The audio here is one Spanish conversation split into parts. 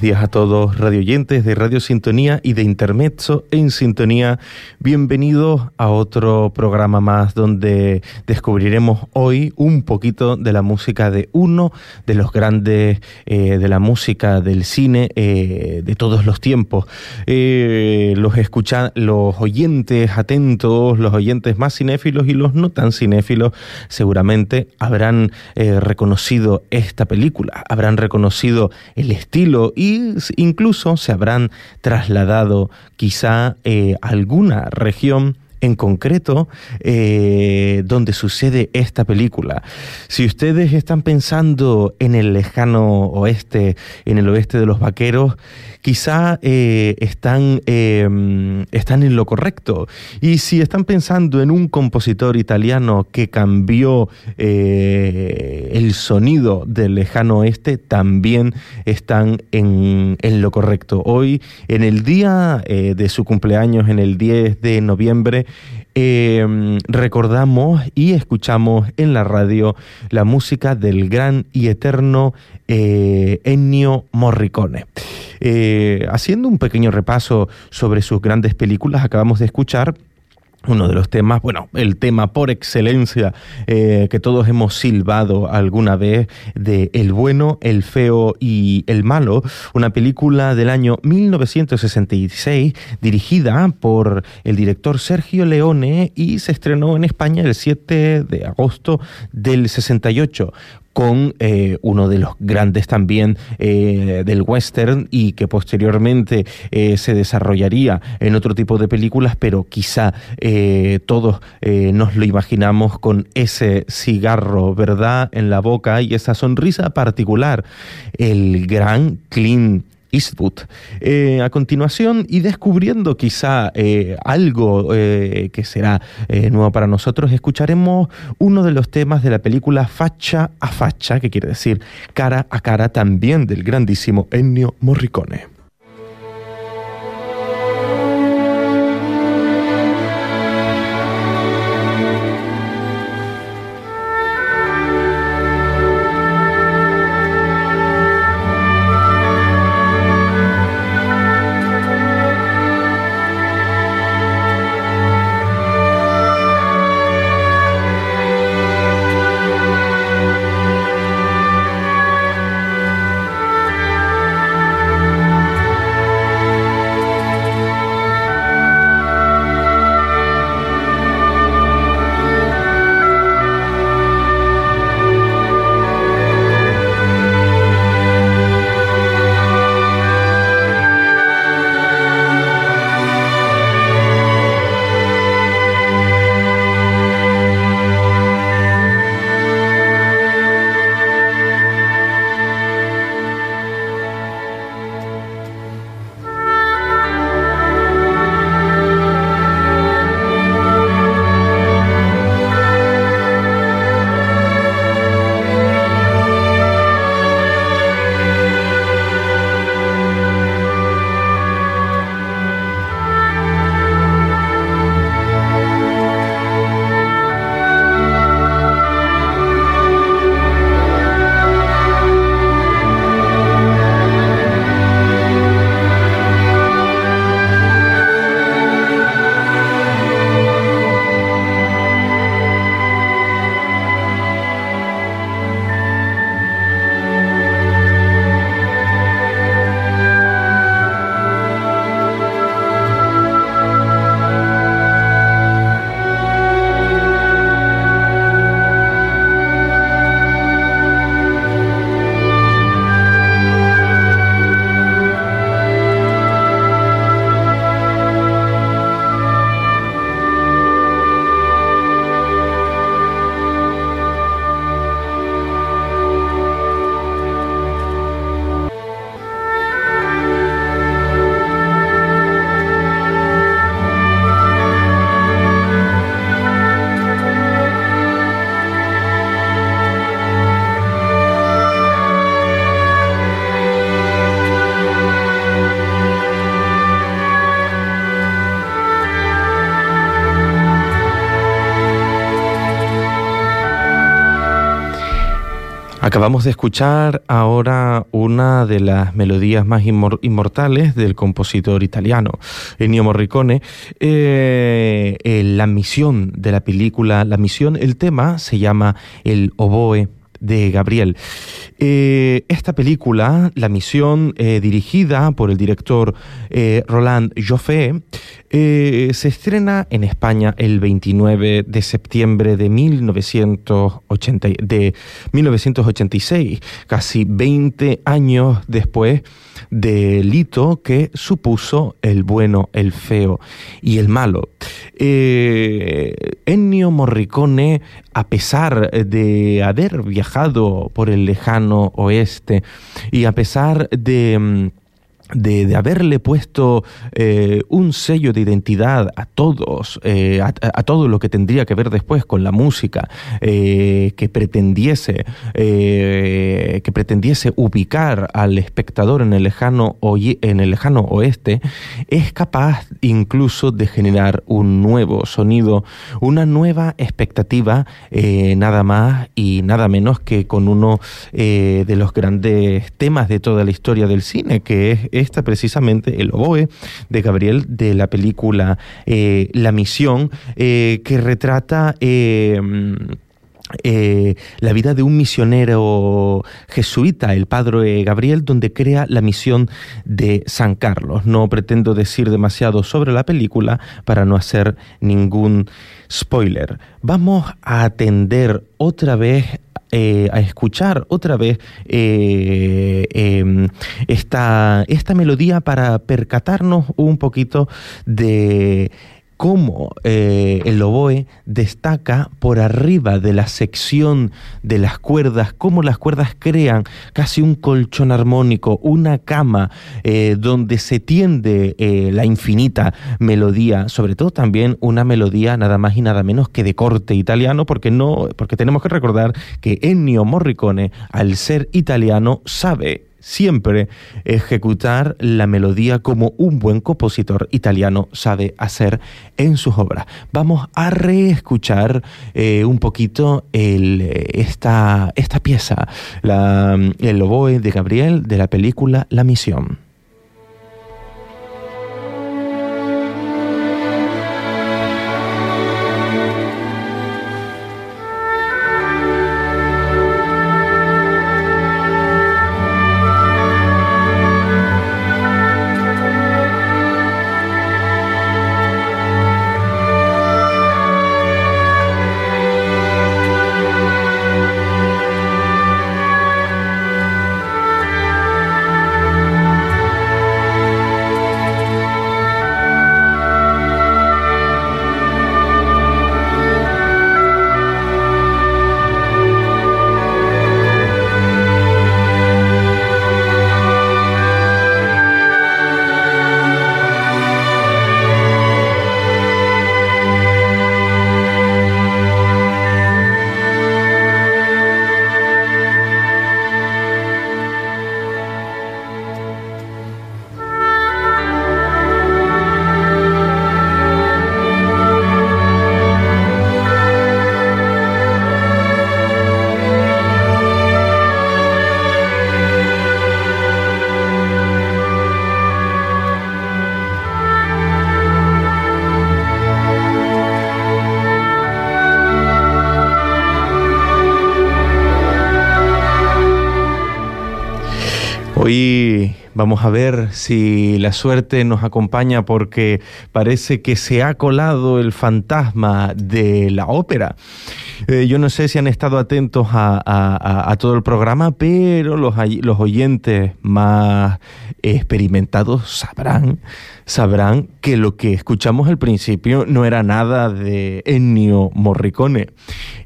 Días a todos radioyentes de Radio Sintonía y de Intermezzo en Sintonía. Bienvenidos a otro programa más donde descubriremos hoy un poquito de la música de uno de los grandes eh, de la música del cine eh, de todos los tiempos. Eh, los escuchan, los oyentes atentos, los oyentes más cinéfilos y los no tan cinéfilos seguramente habrán reconocido esta película, habrán reconocido el estilo y incluso se habrán trasladado quizá a eh, alguna región en concreto eh, donde sucede esta película. Si ustedes están pensando en el lejano oeste, en el oeste de los vaqueros, quizá eh, están, em, están en lo correcto. Y si están pensando en un compositor italiano que cambió eh, el sonido del lejano oeste, también están en, en lo correcto. Hoy, en el día de su cumpleaños, en el 10 de noviembre, Em, recordamos y escuchamos en la radio la música del gran y eterno eh, Ennio Morricone. haciendo un pequeño repaso sobre sus grandes películas, acabamos de escuchar uno de los temas, bueno, el tema por excelencia eh, que todos hemos silbado alguna vez de El bueno, el feo y el malo, una película del año 1966 dirigida por el director Sergio Leone y se estrenó en España el 7 de agosto del 68 con eh, uno de los grandes también eh, del western y que posteriormente eh, se desarrollaría en otro tipo de películas, pero quizá todos nos lo imaginamos con ese cigarro, ¿verdad?, en la boca y esa sonrisa particular, el gran Clint Eastwood. Eh, a continuación, y descubriendo quizá eh, algo eh, que será nuevo para nosotros, escucharemos uno de los temas de la película Facha a Facha, que quiere decir cara a cara también del grandísimo Ennio Morricone. Acabamos de escuchar ahora una de las melodías más inmortales del compositor italiano Ennio Morricone. Eh, eh, la misión de la película, la misión, el tema se llama El oboe de Gabriel. Eh, esta película, La Misión, dirigida por el director Roland Joffé, se estrena en España el 29 de septiembre de, 1980, de 1986, casi 20 años después del hito que supuso el bueno, el feo y el malo. Eh, Ennio Morricone, a pesar de haber viajado por el lejano oeste y a pesar de mm, de, haberle puesto eh, un sello de identidad a todos, eh, a, todo lo que tendría que ver después con la música, eh, que pretendiese, que pretendiese ubicar al espectador en el lejano en el lejano oeste, es capaz incluso de generar un nuevo sonido, una nueva expectativa, nada más y nada menos que con uno de los grandes temas de toda la historia del cine, que es orquesta, precisamente el oboe de Gabriel de la película La Misión, que retrata... Eh, la vida de un misionero jesuita, el padre Gabriel, donde crea la misión de San Carlos. No pretendo decir demasiado sobre la película para no hacer ningún spoiler. Vamos a atender otra vez eh, a escuchar otra vez eh, em, esta, esta melodía para percatarnos un poquito de cómo eh, el oboe destaca por arriba de la sección de las cuerdas, cómo las cuerdas crean casi un colchón armónico, una cama eh, donde se tiende eh, la infinita melodía, sobre todo también una melodía nada más y nada menos que de corte italiano, porque no, porque tenemos que recordar que Ennio Morricone, al ser italiano, sabe siempre ejecutar la melodía como un buen compositor italiano sabe hacer en sus obras. Vamos a reescuchar eh, un poquito esta, esta pieza, el oboe de Gabriel de la película La Misión. A ver si la suerte nos acompaña porque parece que se ha colado el fantasma de la ópera. Eh, yo no sé si han estado atentos a, todo el programa, pero los, los oyentes más experimentados sabrán, sabrán que lo que escuchamos al principio no era nada de Ennio Morricone.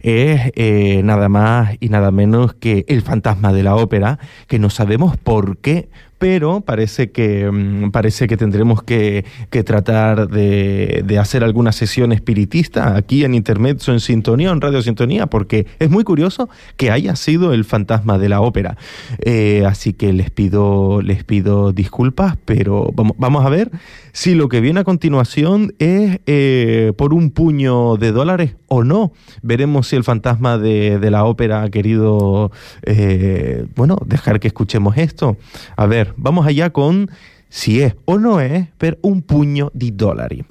Es eh, nada más y nada menos que el fantasma de la ópera, que no sabemos por qué pero parece que, mm, parece que tendremos que, tratar de, hacer alguna sesión espiritista aquí en Intermezzo, en Sintonía, en Radio Sintonía, porque es muy curioso que haya sido el fantasma de la ópera. Eh, así que les pido, les pido disculpas, pero vamos, vamos a ver si lo que viene a continuación es eh, por un puño de dólares o no. Veremos si el fantasma de, la ópera ha querido, eh, bueno, dejar que escuchemos esto. A ver, vamos allá con si es o no es per un puño de dólares.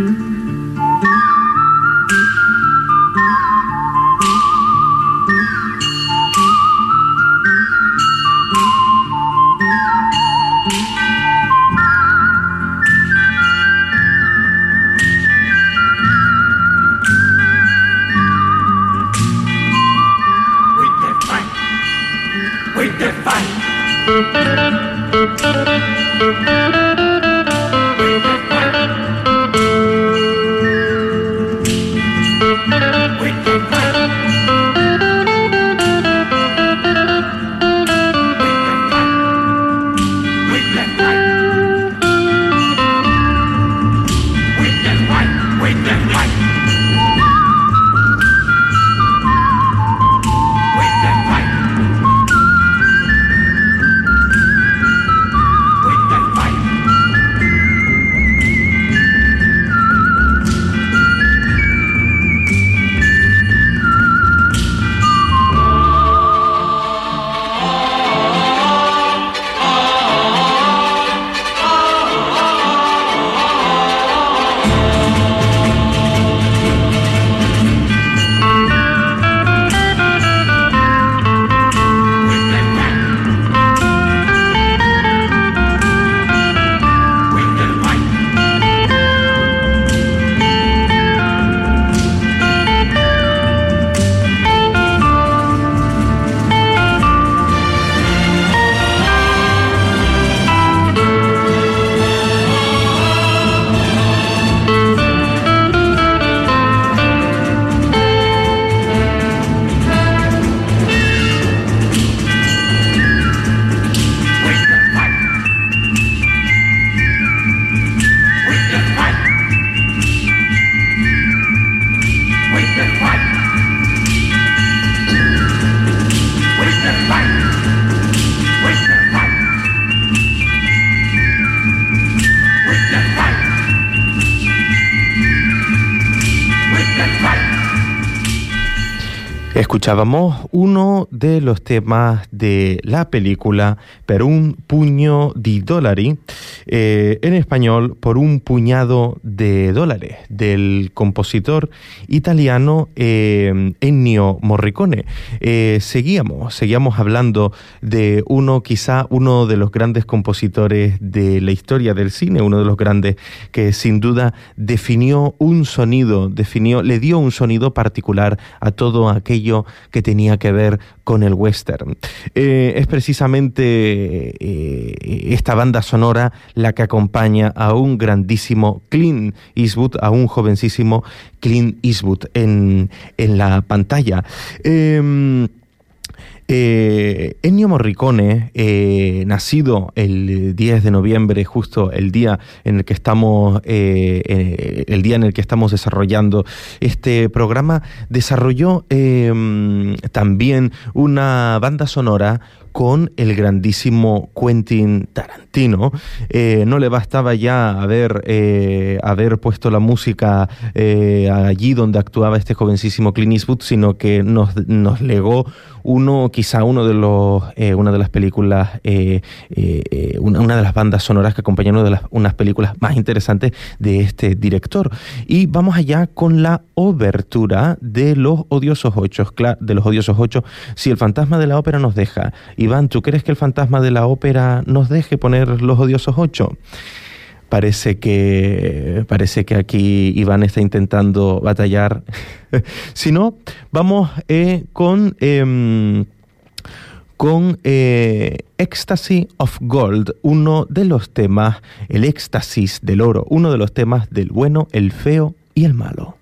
Mm-hmm. Let's fight! Escuchábamos uno de los temas de la película Per un puño di dollari, eh, en español por un puñado de dólares, del compositor italiano eh, Ennio Morricone. Eh, seguíamos, seguíamos hablando de uno, quizá uno de los grandes compositores de la historia del cine, uno de los grandes que sin duda definió un sonido, definió, le dio un sonido particular a todo aquello que tenía que ver con el western. Eh, es precisamente eh, esta banda sonora la que acompaña a un grandísimo Clint Eastwood, a un jovencísimo Clint Eastwood en, en la pantalla. Em, eh, Ennio Morricone, eh, nacido el 10 de noviembre, justo el día en el que estamos, eh, el día en el que estamos desarrollando este programa, desarrolló em, también una banda sonora con el grandísimo Quentin Tarantino. Eh, no le bastaba ya haber, eh, haber puesto la música eh, allí donde actuaba este jovencísimo Clint Eastwood, sino que nos, nos legó uno, quizá uno de los, una de las películas, una, una, de las bandas sonoras que acompañan una de las unas películas más interesantes de este director. Y vamos allá con la obertura de los odiosos ocho, de los odiosos ocho. Si el fantasma de la ópera nos deja Iván, ¿tú crees que el fantasma de la ópera nos deje poner los odiosos ocho? Parece que, parece que aquí Iván está intentando batallar. si no, vamos eh, con, em, con eh, Ecstasy of Gold, uno de los temas, el éxtasis del oro, uno de los temas del bueno, el feo y el malo.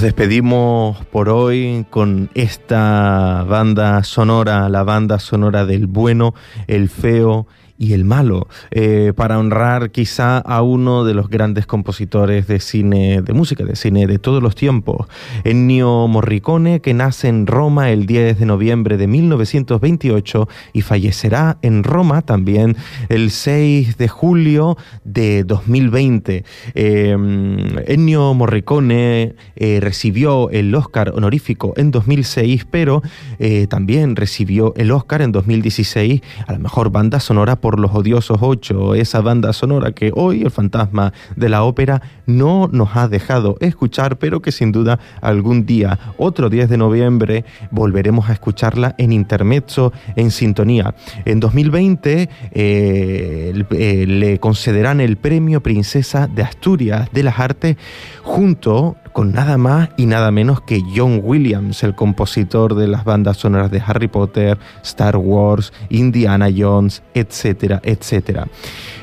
Nos despedimos por hoy con esta banda sonora, la banda sonora del bueno, el feo y el malo, eh, para honrar quizá a uno de los grandes compositores de cine, de música, de cine de todos los tiempos, Ennio Morricone, que nace en Roma el 10 de noviembre de 1928 y fallecerá en Roma también el 6 de julio de 2020. Eh, Ennio Morricone eh, recibió el Oscar honorífico en 2006, pero también recibió el Oscar en 2016 a la mejor banda sonora por por los odiosos ocho, esa banda sonora que hoy el fantasma de la ópera no nos ha dejado escuchar, pero que sin duda algún día, otro 10 de noviembre, volveremos a escucharla en intermezzo, en sintonía. En 2020 eh, eh, le concederán el premio Princesa de Asturias de las Artes junto con nada más y nada menos que John Williams, el compositor de las bandas sonoras de Harry Potter, Star Wars, Indiana Jones, etcétera, etcétera.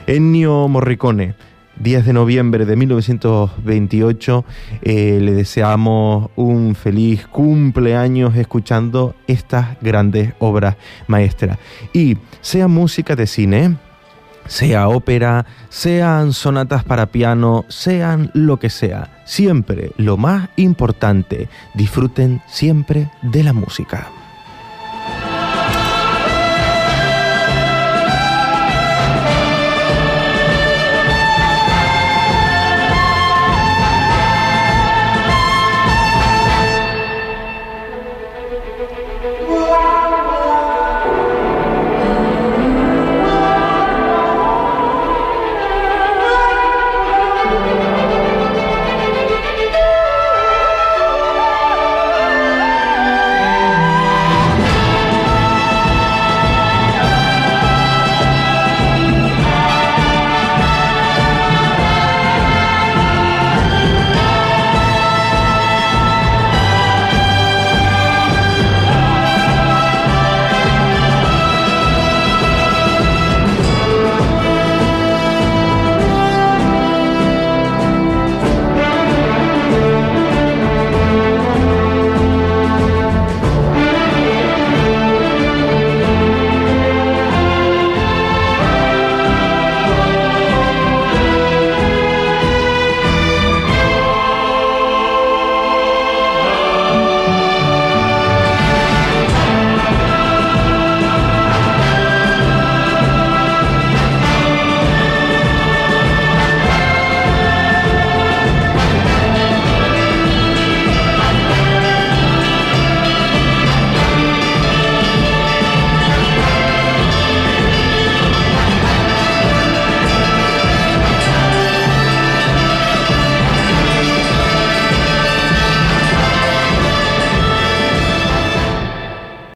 Ennio Morricone. 10 de noviembre de 1928 eh, le deseamos un feliz cumpleaños escuchando estas grandes obras maestras. Y sea música de cine, sea ópera, sean sonatas para piano, sean lo que sea, siempre lo más importante, disfruten siempre de la música.